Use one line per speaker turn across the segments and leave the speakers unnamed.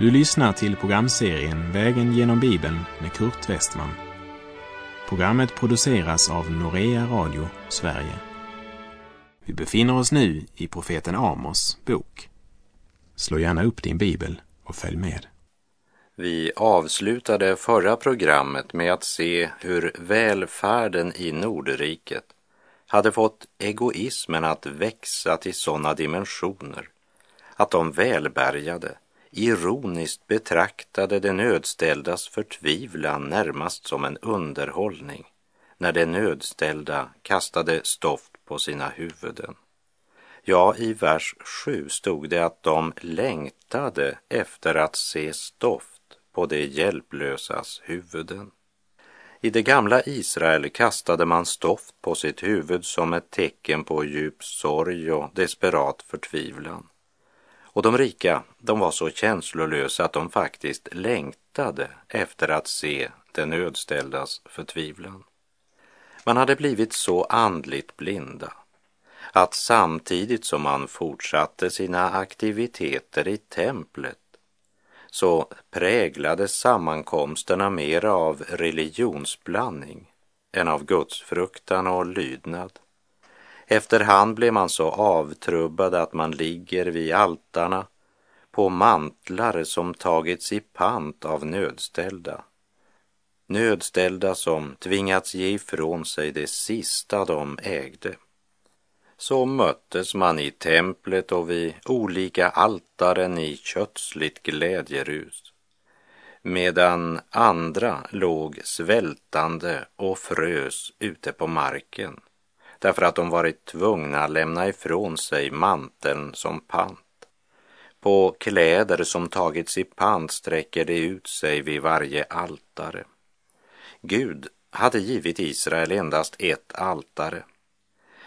Du lyssnar till programserien Vägen genom Bibeln med Kurt Westman. Programmet produceras av Norea Radio Sverige. Vi befinner oss nu i profeten Amos bok. Slå gärna upp din bibel och följ med.
Vi avslutade förra programmet med att se hur välfärden i Nordriket hade fått egoismen att växa till sådana dimensioner att de välbärgade ironiskt betraktade de nödställdas förtvivlan närmast som en underhållning när de nödställda kastade stoft på sina huvuden. Ja, i vers 7 stod det att de längtade efter att se stoft på de hjälplösas huvuden. I det gamla Israel kastade man stoft på sitt huvud som ett tecken på djup sorg och desperat förtvivlan. Och de rika, de var så känslolösa att de faktiskt längtade efter att se den nödställdas förtvivlan. Man hade blivit så andligt blinda att samtidigt som man fortsatte sina aktiviteter i templet så präglades sammankomsterna mer av religionsblandning än av gudsfruktan och lydnad. Efterhand blir man så avtrubbad att man ligger vid altarna på mantlar som tagits i pant av nödställda. Nödställda som tvingats ge ifrån sig det sista de ägde. Så möttes man i templet och vid olika altaren i kötsligt glädjerus medan andra låg svältande och frös ute på marken därför att de varit tvungna att lämna ifrån sig manteln som pant. På kläder som tagits i pant sträcker det ut sig vid varje altare. Gud hade givit Israel endast ett altare.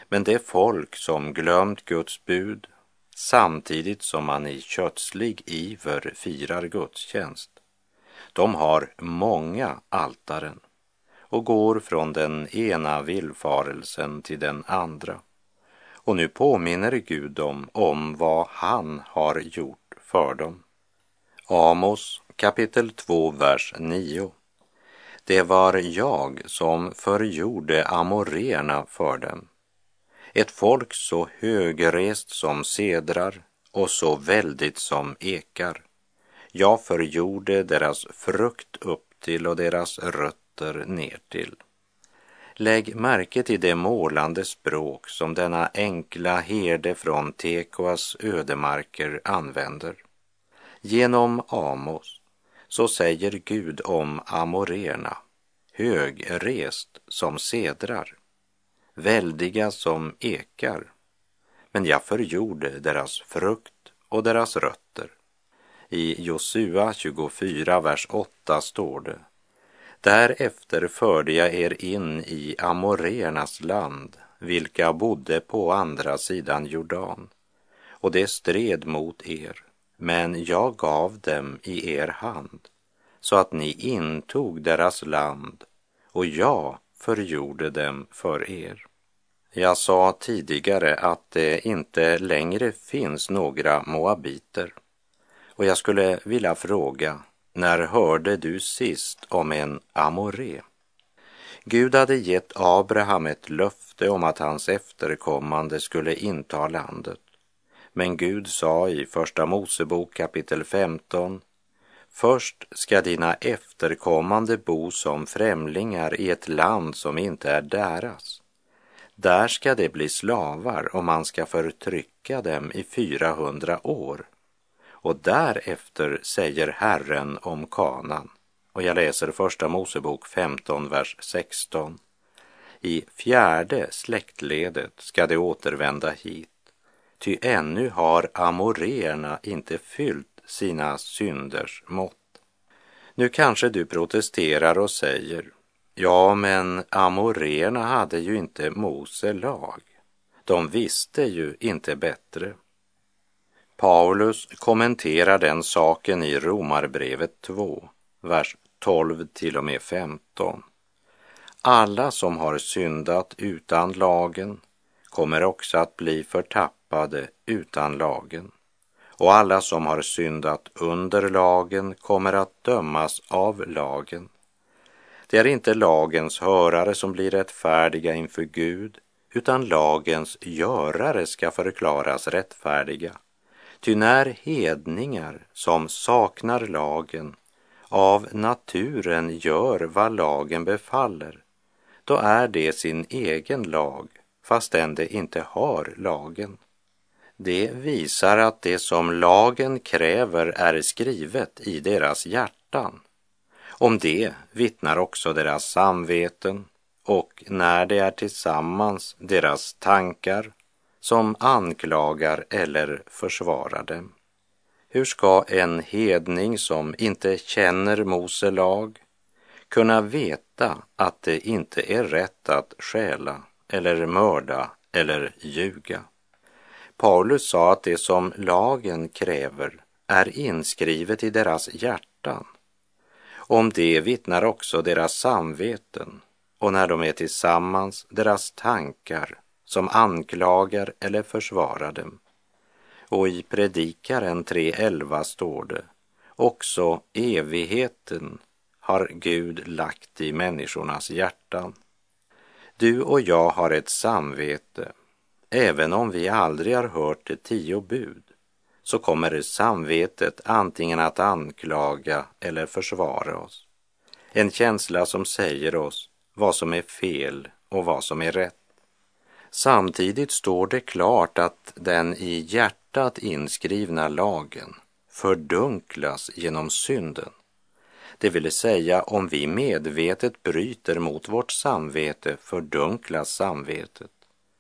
Men det folk som glömt Guds bud samtidigt som man i kötslig iver firar gudstjänst, de har många altaren och går från den ena villfarelsen till den andra. Och nu påminner Gud dem om vad han har gjort för dem. Amos kapitel 2, vers 9. Det var jag som förgjorde amoréerna för dem. Ett folk så högrest som sedrar och så väldigt som ekar. Jag förgjorde deras frukt upp till och deras rötter fötter ner till. Lägg märke till det målande språk som denna enkla herde från Tekoas ödemarker använder. Genom Amos så säger Gud om amorerna, högrest som sedrar, väldiga som ekar, men jag förgjorde deras frukt och deras rötter. I Josua 24, vers 8 står det Därefter förde jag er in i amoreernas land, vilka bodde på andra sidan Jordan, och det stred mot er, men jag gav dem i er hand, så att ni intog deras land, och jag förgjorde dem för er. Jag sa tidigare att det inte längre finns några moabiter, och jag skulle vilja fråga när hörde du sist om en amoré? Gud hade gett Abraham ett löfte om att hans efterkommande skulle inta landet. Men Gud sa i Första Mosebok kapitel 15 Först ska dina efterkommande bo som främlingar i ett land som inte är deras. Där ska de bli slavar och man ska förtrycka dem i 400 år och därefter säger Herren om kanan. Och jag läser första Mosebok 15, vers 16. I fjärde släktledet ska de återvända hit, ty ännu har amoreerna inte fyllt sina synders mått. Nu kanske du protesterar och säger, ja men amoreerna hade ju inte Mose lag. De visste ju inte bättre. Paulus kommenterar den saken i Romarbrevet 2, vers 12 till och med 15. Alla som har syndat utan lagen kommer också att bli förtappade utan lagen. och alla som har syndat under lagen kommer att dömas av lagen. Det är inte lagens hörare som blir rättfärdiga inför Gud, utan lagens görare ska förklaras rättfärdiga. Ty när hedningar som saknar lagen av naturen gör vad lagen befaller, då är det sin egen lag, fastän de inte har lagen. Det visar att det som lagen kräver är skrivet i deras hjärtan. Om det vittnar också deras samveten och när de är tillsammans deras tankar som anklagar eller försvarar dem. Hur ska en hedning som inte känner Mose lag kunna veta att det inte är rätt att stjäla eller mörda eller ljuga? Paulus sa att det som lagen kräver är inskrivet i deras hjärtan. Om det vittnar också deras samveten och när de är tillsammans deras tankar som anklagar eller försvarar dem. Och i Predikaren 3.11 står det, också evigheten har Gud lagt i människornas hjärtan. Du och jag har ett samvete, även om vi aldrig har hört de tio bud, så kommer samvetet antingen att anklaga eller försvara oss. En känsla som säger oss vad som är fel och vad som är rätt. Samtidigt står det klart att den i hjärtat inskrivna lagen fördunklas genom synden. Det vill säga, om vi medvetet bryter mot vårt samvete fördunklas samvetet,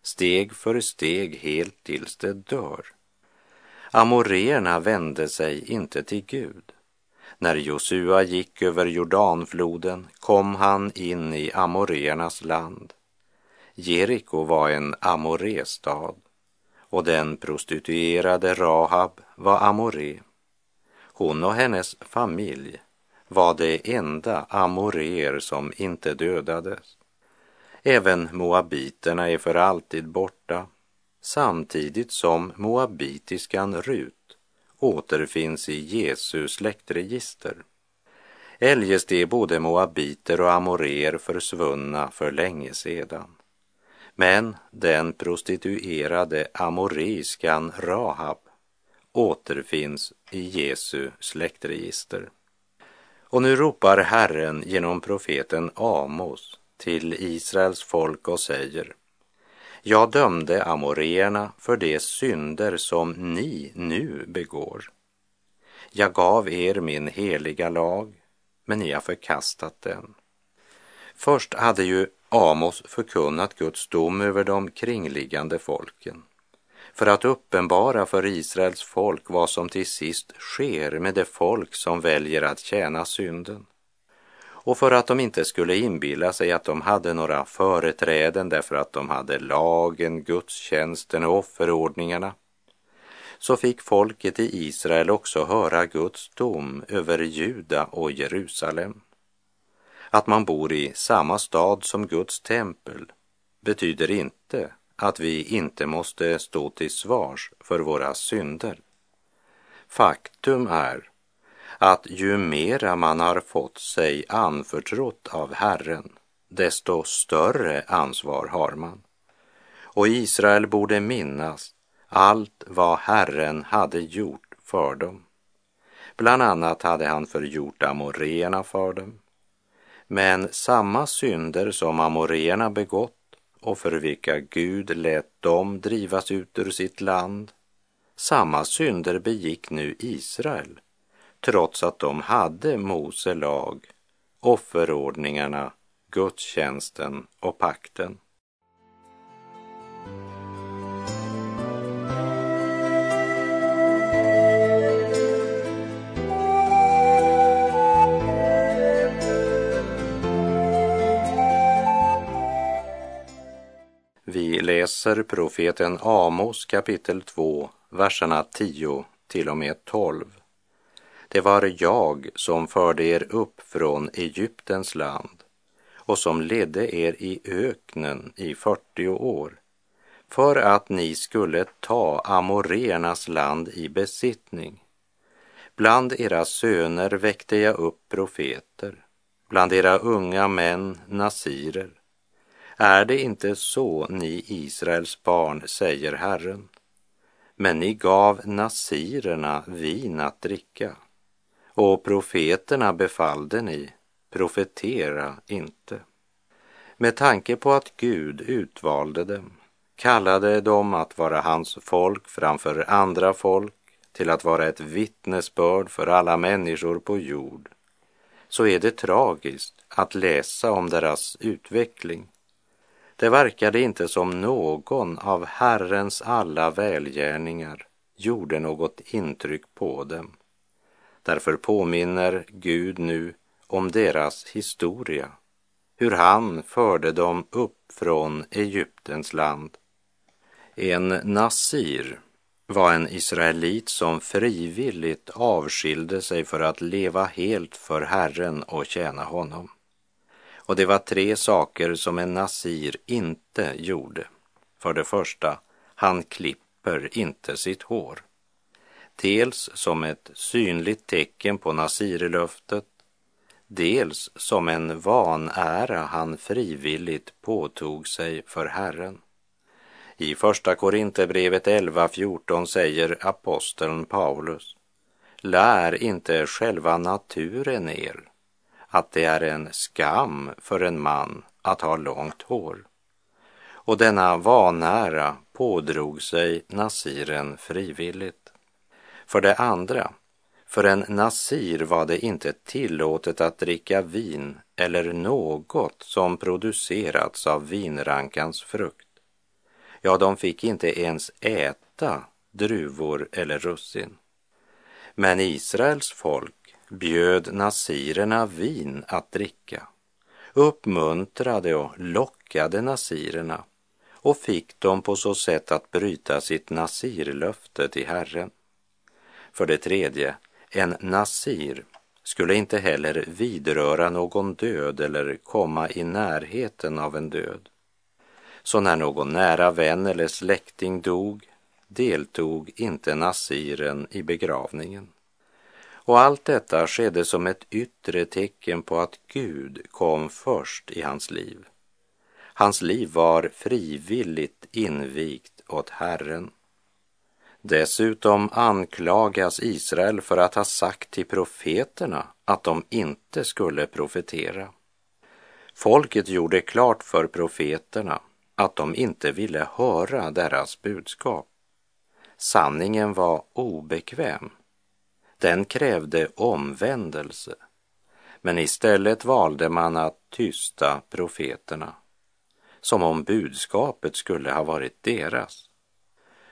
steg för steg helt tills det dör. Amoreerna vände sig inte till Gud. När Josua gick över Jordanfloden kom han in i amoreernas land Jeriko var en amorestad och den prostituerade Rahab var amoré. Hon och hennes familj var de enda amoréer som inte dödades. Även moabiterna är för alltid borta samtidigt som moabitiskan Rut återfinns i Jesu släktregister. Eljest är både moabiter och amoréer försvunna för länge sedan. Men den prostituerade amoriskan Rahab återfinns i Jesu släktregister. Och nu ropar Herren genom profeten Amos till Israels folk och säger Jag dömde amoreerna för de synder som ni nu begår. Jag gav er min heliga lag, men ni har förkastat den. Först hade ju Amos förkunnat Guds dom över de kringliggande folken för att uppenbara för Israels folk vad som till sist sker med det folk som väljer att tjäna synden och för att de inte skulle inbilla sig att de hade några företräden därför att de hade lagen, gudstjänsten och offerordningarna så fick folket i Israel också höra Guds dom över Juda och Jerusalem. Att man bor i samma stad som Guds tempel betyder inte att vi inte måste stå till svars för våra synder. Faktum är att ju mera man har fått sig anförtrott av Herren, desto större ansvar har man. Och Israel borde minnas allt vad Herren hade gjort för dem. Bland annat hade han förgjort amoréerna för dem, men samma synder som amoreerna begått och för vilka Gud lät dem drivas ut ur sitt land, samma synder begick nu Israel, trots att de hade Mose lag, offerordningarna, gudstjänsten och pakten. Vi läser profeten Amos kapitel 2, verserna 10 till och med 12. Det var jag som förde er upp från Egyptens land och som ledde er i öknen i 40 år för att ni skulle ta amoreernas land i besittning. Bland era söner väckte jag upp profeter, bland era unga män nasirer. Är det inte så, ni Israels barn, säger Herren? Men ni gav nasirerna vin att dricka och profeterna befallde ni, profetera inte. Med tanke på att Gud utvalde dem, kallade dem att vara hans folk framför andra folk, till att vara ett vittnesbörd för alla människor på jord, så är det tragiskt att läsa om deras utveckling. Det verkade inte som någon av Herrens alla välgärningar gjorde något intryck på dem. Därför påminner Gud nu om deras historia, hur han förde dem upp från Egyptens land. En nasir var en israelit som frivilligt avskilde sig för att leva helt för Herren och tjäna honom. Och det var tre saker som en nasir inte gjorde. För det första, han klipper inte sitt hår dels som ett synligt tecken på nasirlöftet, dels som en vanära han frivilligt påtog sig för Herren. I Första Korinthierbrevet 11.14 säger aposteln Paulus, lär inte själva naturen er att det är en skam för en man att ha långt hår. Och denna vanära pådrog sig nasiren frivilligt. För det andra, för en nasir var det inte tillåtet att dricka vin eller något som producerats av vinrankans frukt. Ja, de fick inte ens äta druvor eller russin. Men Israels folk bjöd nasirerna vin att dricka, uppmuntrade och lockade nasirerna och fick dem på så sätt att bryta sitt nasirlöfte till Herren. För det tredje, en nasir skulle inte heller vidröra någon död eller komma i närheten av en död. Så när någon nära vän eller släkting dog deltog inte nasiren i begravningen. Och allt detta skedde som ett yttre tecken på att Gud kom först i hans liv. Hans liv var frivilligt invigt åt Herren. Dessutom anklagas Israel för att ha sagt till profeterna att de inte skulle profetera. Folket gjorde klart för profeterna att de inte ville höra deras budskap. Sanningen var obekväm. Den krävde omvändelse. Men istället valde man att tysta profeterna, som om budskapet skulle ha varit deras.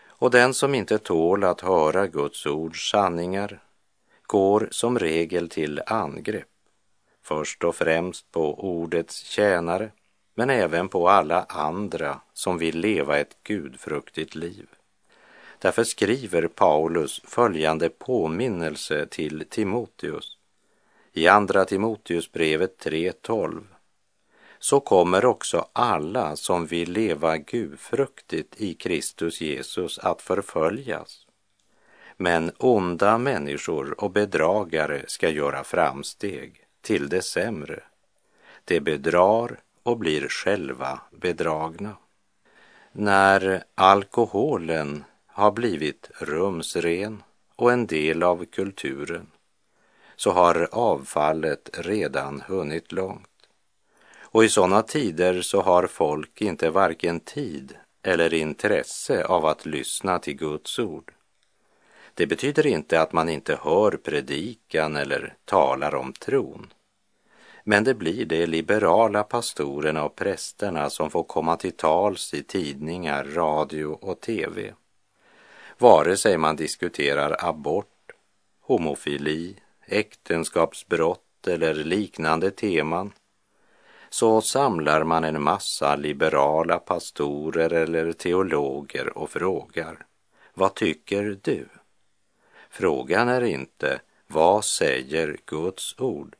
Och den som inte tål att höra Guds ords sanningar går som regel till angrepp, först och främst på ordets tjänare, men även på alla andra som vill leva ett gudfruktigt liv. Därför skriver Paulus följande påminnelse till Timoteus i Andra Timoteusbrevet 3.12 så kommer också alla som vill leva gudfruktigt i Kristus Jesus att förföljas. Men onda människor och bedragare ska göra framsteg till det sämre. De bedrar och blir själva bedragna. När alkoholen har blivit rumsren och en del av kulturen så har avfallet redan hunnit långt. Och i sådana tider så har folk inte varken tid eller intresse av att lyssna till Guds ord. Det betyder inte att man inte hör predikan eller talar om tron. Men det blir de liberala pastorerna och prästerna som får komma till tals i tidningar, radio och tv. Vare sig man diskuterar abort, homofili, äktenskapsbrott eller liknande teman så samlar man en massa liberala pastorer eller teologer och frågar Vad tycker du? Frågan är inte Vad säger Guds ord?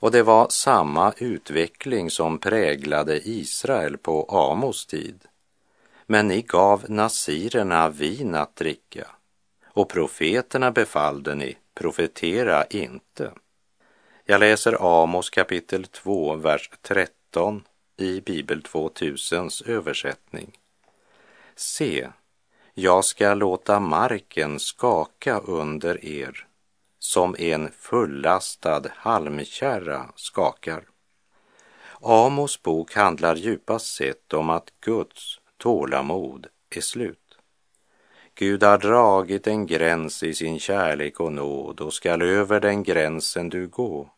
Och det var samma utveckling som präglade Israel på Amos tid. Men ni gav nasirerna vin att dricka och profeterna befallde ni, profetera inte. Jag läser Amos kapitel 2, vers 13 i Bibel 2000s översättning. Se, jag ska låta marken skaka under er som en fullastad halmkärra skakar. Amos bok handlar djupast sett om att Guds tålamod är slut. Gud har dragit en gräns i sin kärlek och nåd och skall över den gränsen du gå.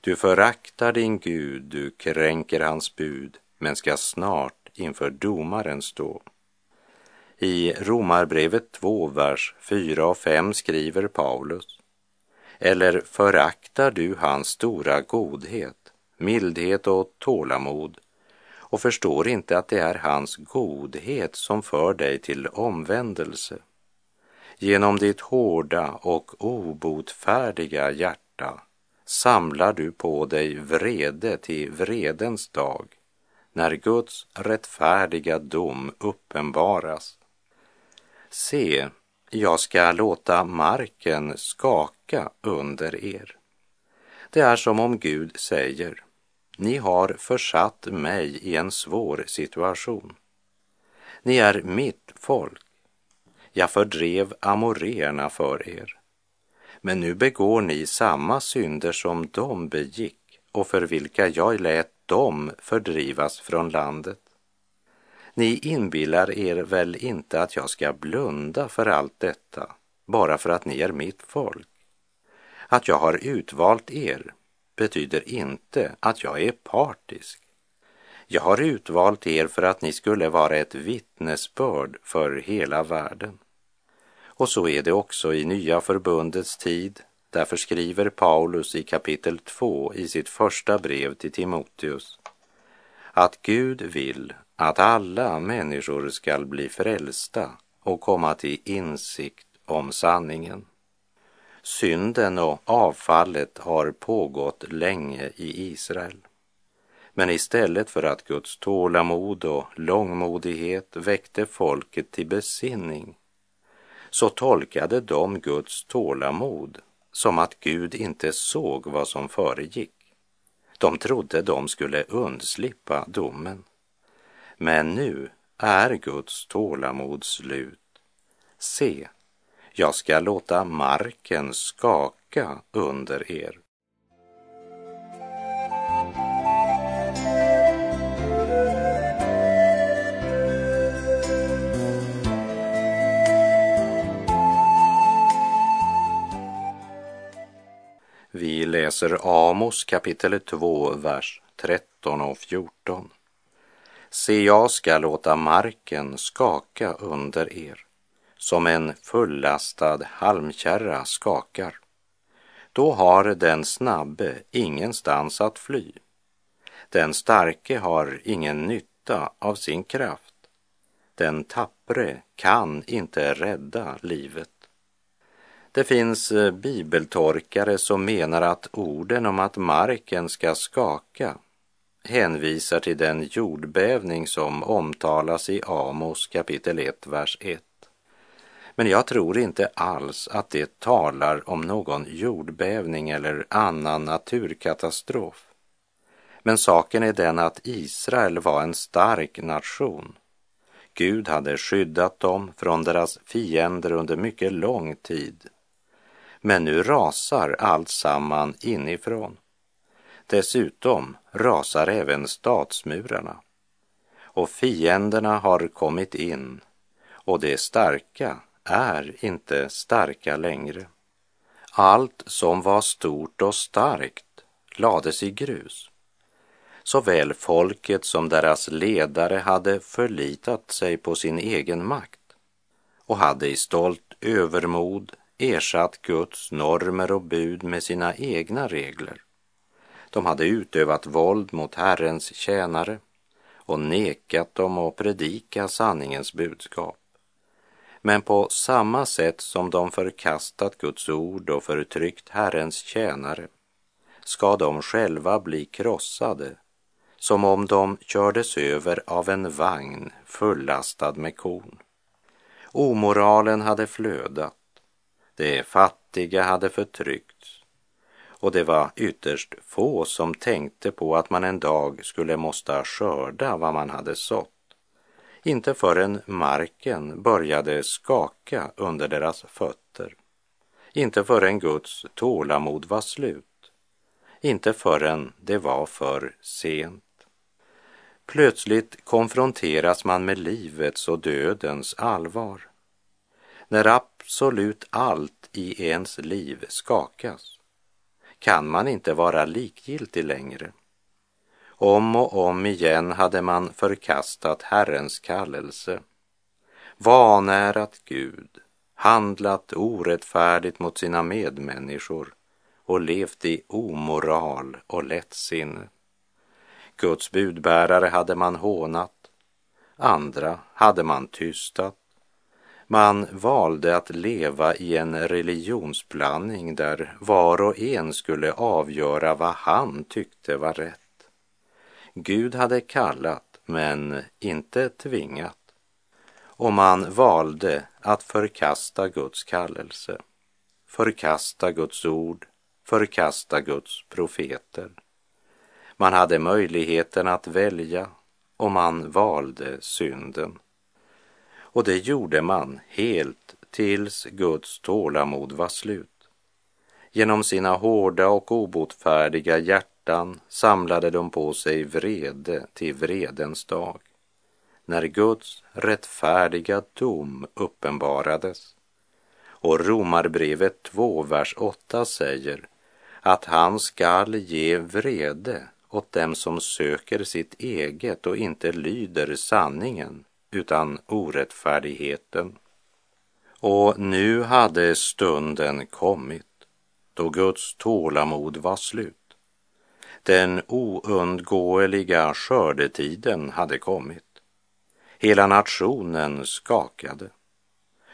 Du föraktar din Gud, du kränker hans bud, men ska snart inför domaren stå. I Romarbrevet 2, vers 4 och 5 skriver Paulus. Eller föraktar du hans stora godhet, mildhet och tålamod och förstår inte att det är hans godhet som för dig till omvändelse. Genom ditt hårda och obotfärdiga hjärta samlar du på dig vrede till vredens dag, när Guds rättfärdiga dom uppenbaras. Se, jag ska låta marken skaka under er. Det är som om Gud säger, ni har försatt mig i en svår situation. Ni är mitt folk. Jag fördrev amoreerna för er. Men nu begår ni samma synder som de begick och för vilka jag lät dem fördrivas från landet. Ni inbillar er väl inte att jag ska blunda för allt detta bara för att ni är mitt folk? Att jag har utvalt er betyder inte att jag är partisk. Jag har utvalt er för att ni skulle vara ett vittnesbörd för hela världen. Och så är det också i Nya förbundets tid. Därför skriver Paulus i kapitel 2 i sitt första brev till Timoteus att Gud vill att alla människor skall bli frälsta och komma till insikt om sanningen. Synden och avfallet har pågått länge i Israel. Men istället för att Guds tålamod och långmodighet väckte folket till besinning så tolkade de Guds tålamod som att Gud inte såg vad som föregick. De trodde de skulle undslippa domen. Men nu är Guds tålamod slut. Se, jag ska låta marken skaka under er. Vi läser Amos kapitel 2, vers 13 och 14. Se, jag ska låta marken skaka under er som en fullastad halmkärra skakar. Då har den snabbe ingenstans att fly. Den starke har ingen nytta av sin kraft. Den tappre kan inte rädda livet. Det finns eh, bibeltorkare som menar att orden om att marken ska skaka hänvisar till den jordbävning som omtalas i Amos kapitel 1, vers 1. Men jag tror inte alls att det talar om någon jordbävning eller annan naturkatastrof. Men saken är den att Israel var en stark nation. Gud hade skyddat dem från deras fiender under mycket lång tid. Men nu rasar allt samman inifrån. Dessutom rasar även stadsmurarna. Och fienderna har kommit in och det starka är inte starka längre. Allt som var stort och starkt lades i grus. Såväl folket som deras ledare hade förlitat sig på sin egen makt och hade i stolt övermod ersatt Guds normer och bud med sina egna regler. De hade utövat våld mot Herrens tjänare och nekat dem att predika sanningens budskap. Men på samma sätt som de förkastat Guds ord och förtryckt Herrens tjänare ska de själva bli krossade som om de kördes över av en vagn fullastad med korn. Omoralen hade flödat, de fattiga hade förtryckts och det var ytterst få som tänkte på att man en dag skulle måste skörda vad man hade sått. Inte förrän marken började skaka under deras fötter. Inte förrän Guds tålamod var slut. Inte förrän det var för sent. Plötsligt konfronteras man med livets och dödens allvar. När absolut allt i ens liv skakas kan man inte vara likgiltig längre. Om och om igen hade man förkastat Herrens kallelse, vanärat Gud, handlat orättfärdigt mot sina medmänniskor och levt i omoral och lättsinne. Guds budbärare hade man hånat, andra hade man tystat. Man valde att leva i en religionsblandning där var och en skulle avgöra vad han tyckte var rätt. Gud hade kallat men inte tvingat och man valde att förkasta Guds kallelse, förkasta Guds ord, förkasta Guds profeter. Man hade möjligheten att välja och man valde synden. Och det gjorde man helt tills Guds tålamod var slut. Genom sina hårda och obotfärdiga hjärtan samlade de på sig vrede till vredens dag. När Guds rättfärdiga dom uppenbarades. Och Romarbrevet 2, vers 8 säger att han skall ge vrede åt dem som söker sitt eget och inte lyder sanningen utan orättfärdigheten. Och nu hade stunden kommit då Guds tålamod var slut. Den oundgåeliga skördetiden hade kommit. Hela nationen skakade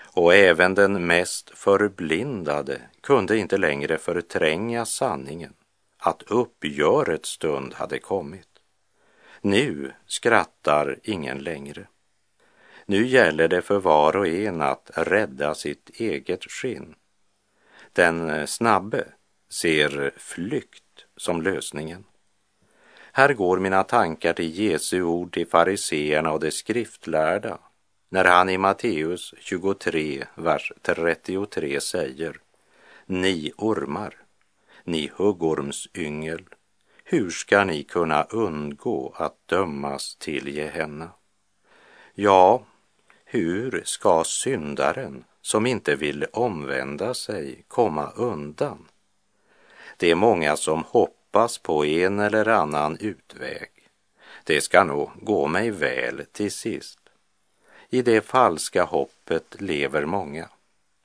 och även den mest förblindade kunde inte längre förtränga sanningen att uppgörets stund hade kommit. Nu skrattar ingen längre. Nu gäller det för var och en att rädda sitt eget skinn. Den snabbe ser flykt som lösningen. Här går mina tankar till Jesu ord till fariseerna och de skriftlärda när han i Matteus 23, vers 33 säger Ni ormar, ni huggormsyngel, hur ska ni kunna undgå att dömas till Gehenna? Ja, hur ska syndaren som inte vill omvända sig komma undan? Det är många som hoppas på en eller annan utväg. Det ska nog gå mig väl till sist. I det falska hoppet lever många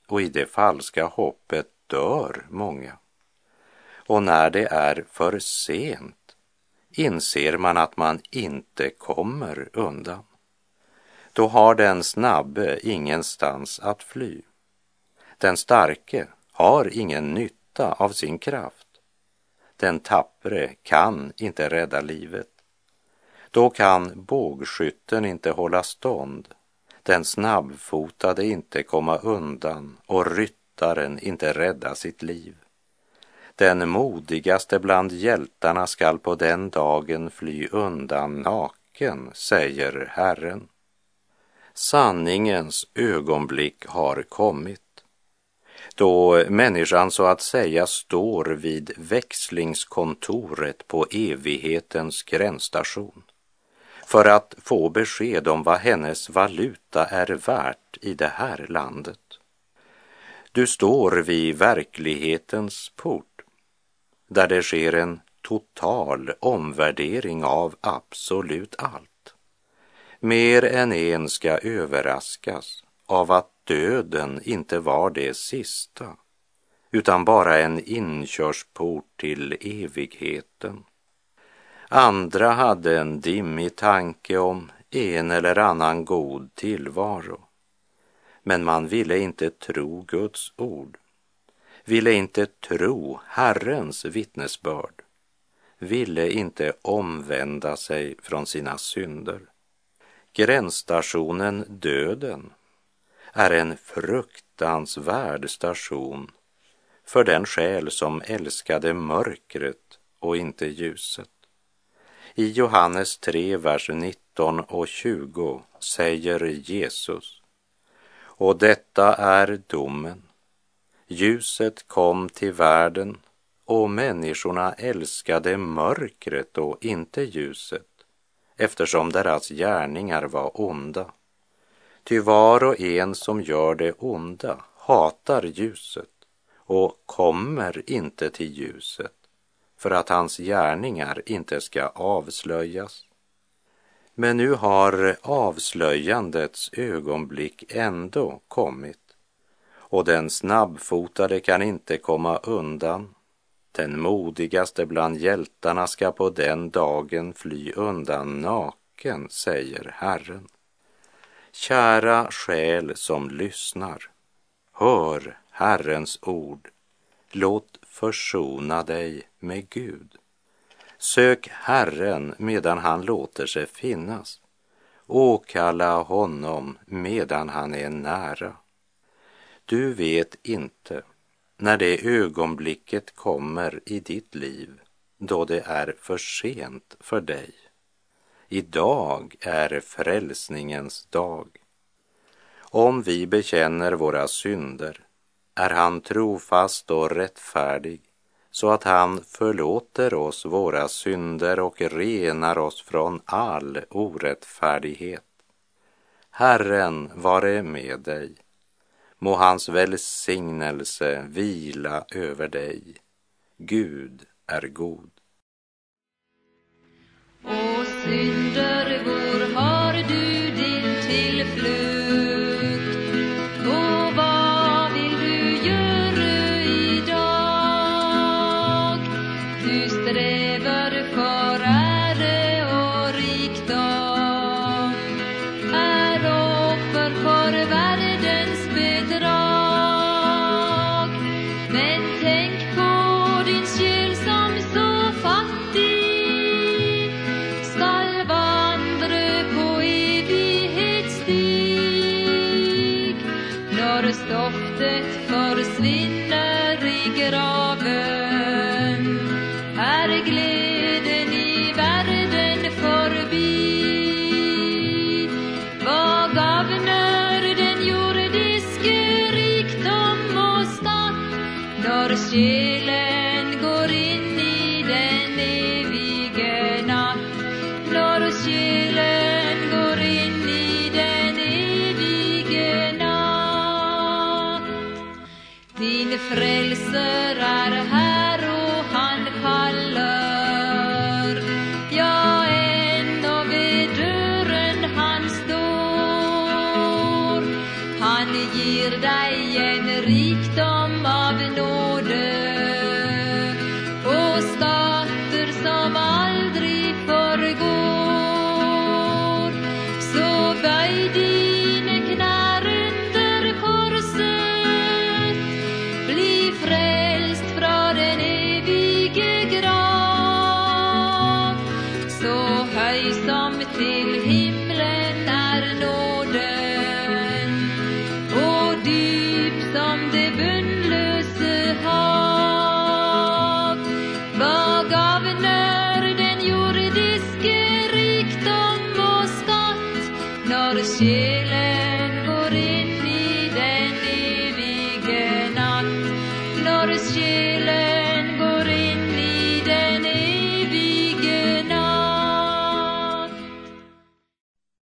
och i det falska hoppet dör många. Och när det är för sent inser man att man inte kommer undan. Då har den snabbe ingenstans att fly. Den starke har ingen nytta av sin kraft. Den tappre kan inte rädda livet. Då kan bågskytten inte hålla stånd, den snabbfotade inte komma undan och ryttaren inte rädda sitt liv. Den modigaste bland hjältarna skall på den dagen fly undan naken, säger Herren. Sanningens ögonblick har kommit då människan så att säga står vid växlingskontoret på evighetens gränsstation för att få besked om vad hennes valuta är värt i det här landet. Du står vid verklighetens port där det sker en total omvärdering av absolut allt. Mer än en ska överraskas av att döden inte var det sista utan bara en inkörsport till evigheten. Andra hade en dimmig tanke om en eller annan god tillvaro. Men man ville inte tro Guds ord, ville inte tro Herrens vittnesbörd, ville inte omvända sig från sina synder. Gränsstationen döden är en fruktansvärd station för den själ som älskade mörkret och inte ljuset. I Johannes 3, vers 19 och 20 säger Jesus och detta är domen. Ljuset kom till världen och människorna älskade mörkret och inte ljuset eftersom deras gärningar var onda. Ty var och en som gör det onda hatar ljuset och kommer inte till ljuset för att hans gärningar inte ska avslöjas. Men nu har avslöjandets ögonblick ändå kommit och den snabbfotade kan inte komma undan. Den modigaste bland hjältarna ska på den dagen fly undan naken, säger Herren. Kära själ som lyssnar, hör Herrens ord. Låt försona dig med Gud. Sök Herren medan han låter sig finnas. Åkalla honom medan han är nära. Du vet inte när det ögonblicket kommer i ditt liv då det är för sent för dig. Idag är frälsningens dag. Om vi bekänner våra synder är han trofast och rättfärdig så att han förlåter oss våra synder och renar oss från all orättfärdighet. Herren vare med dig. Må hans välsignelse vila över dig. Gud är god.
Och syndervor き
と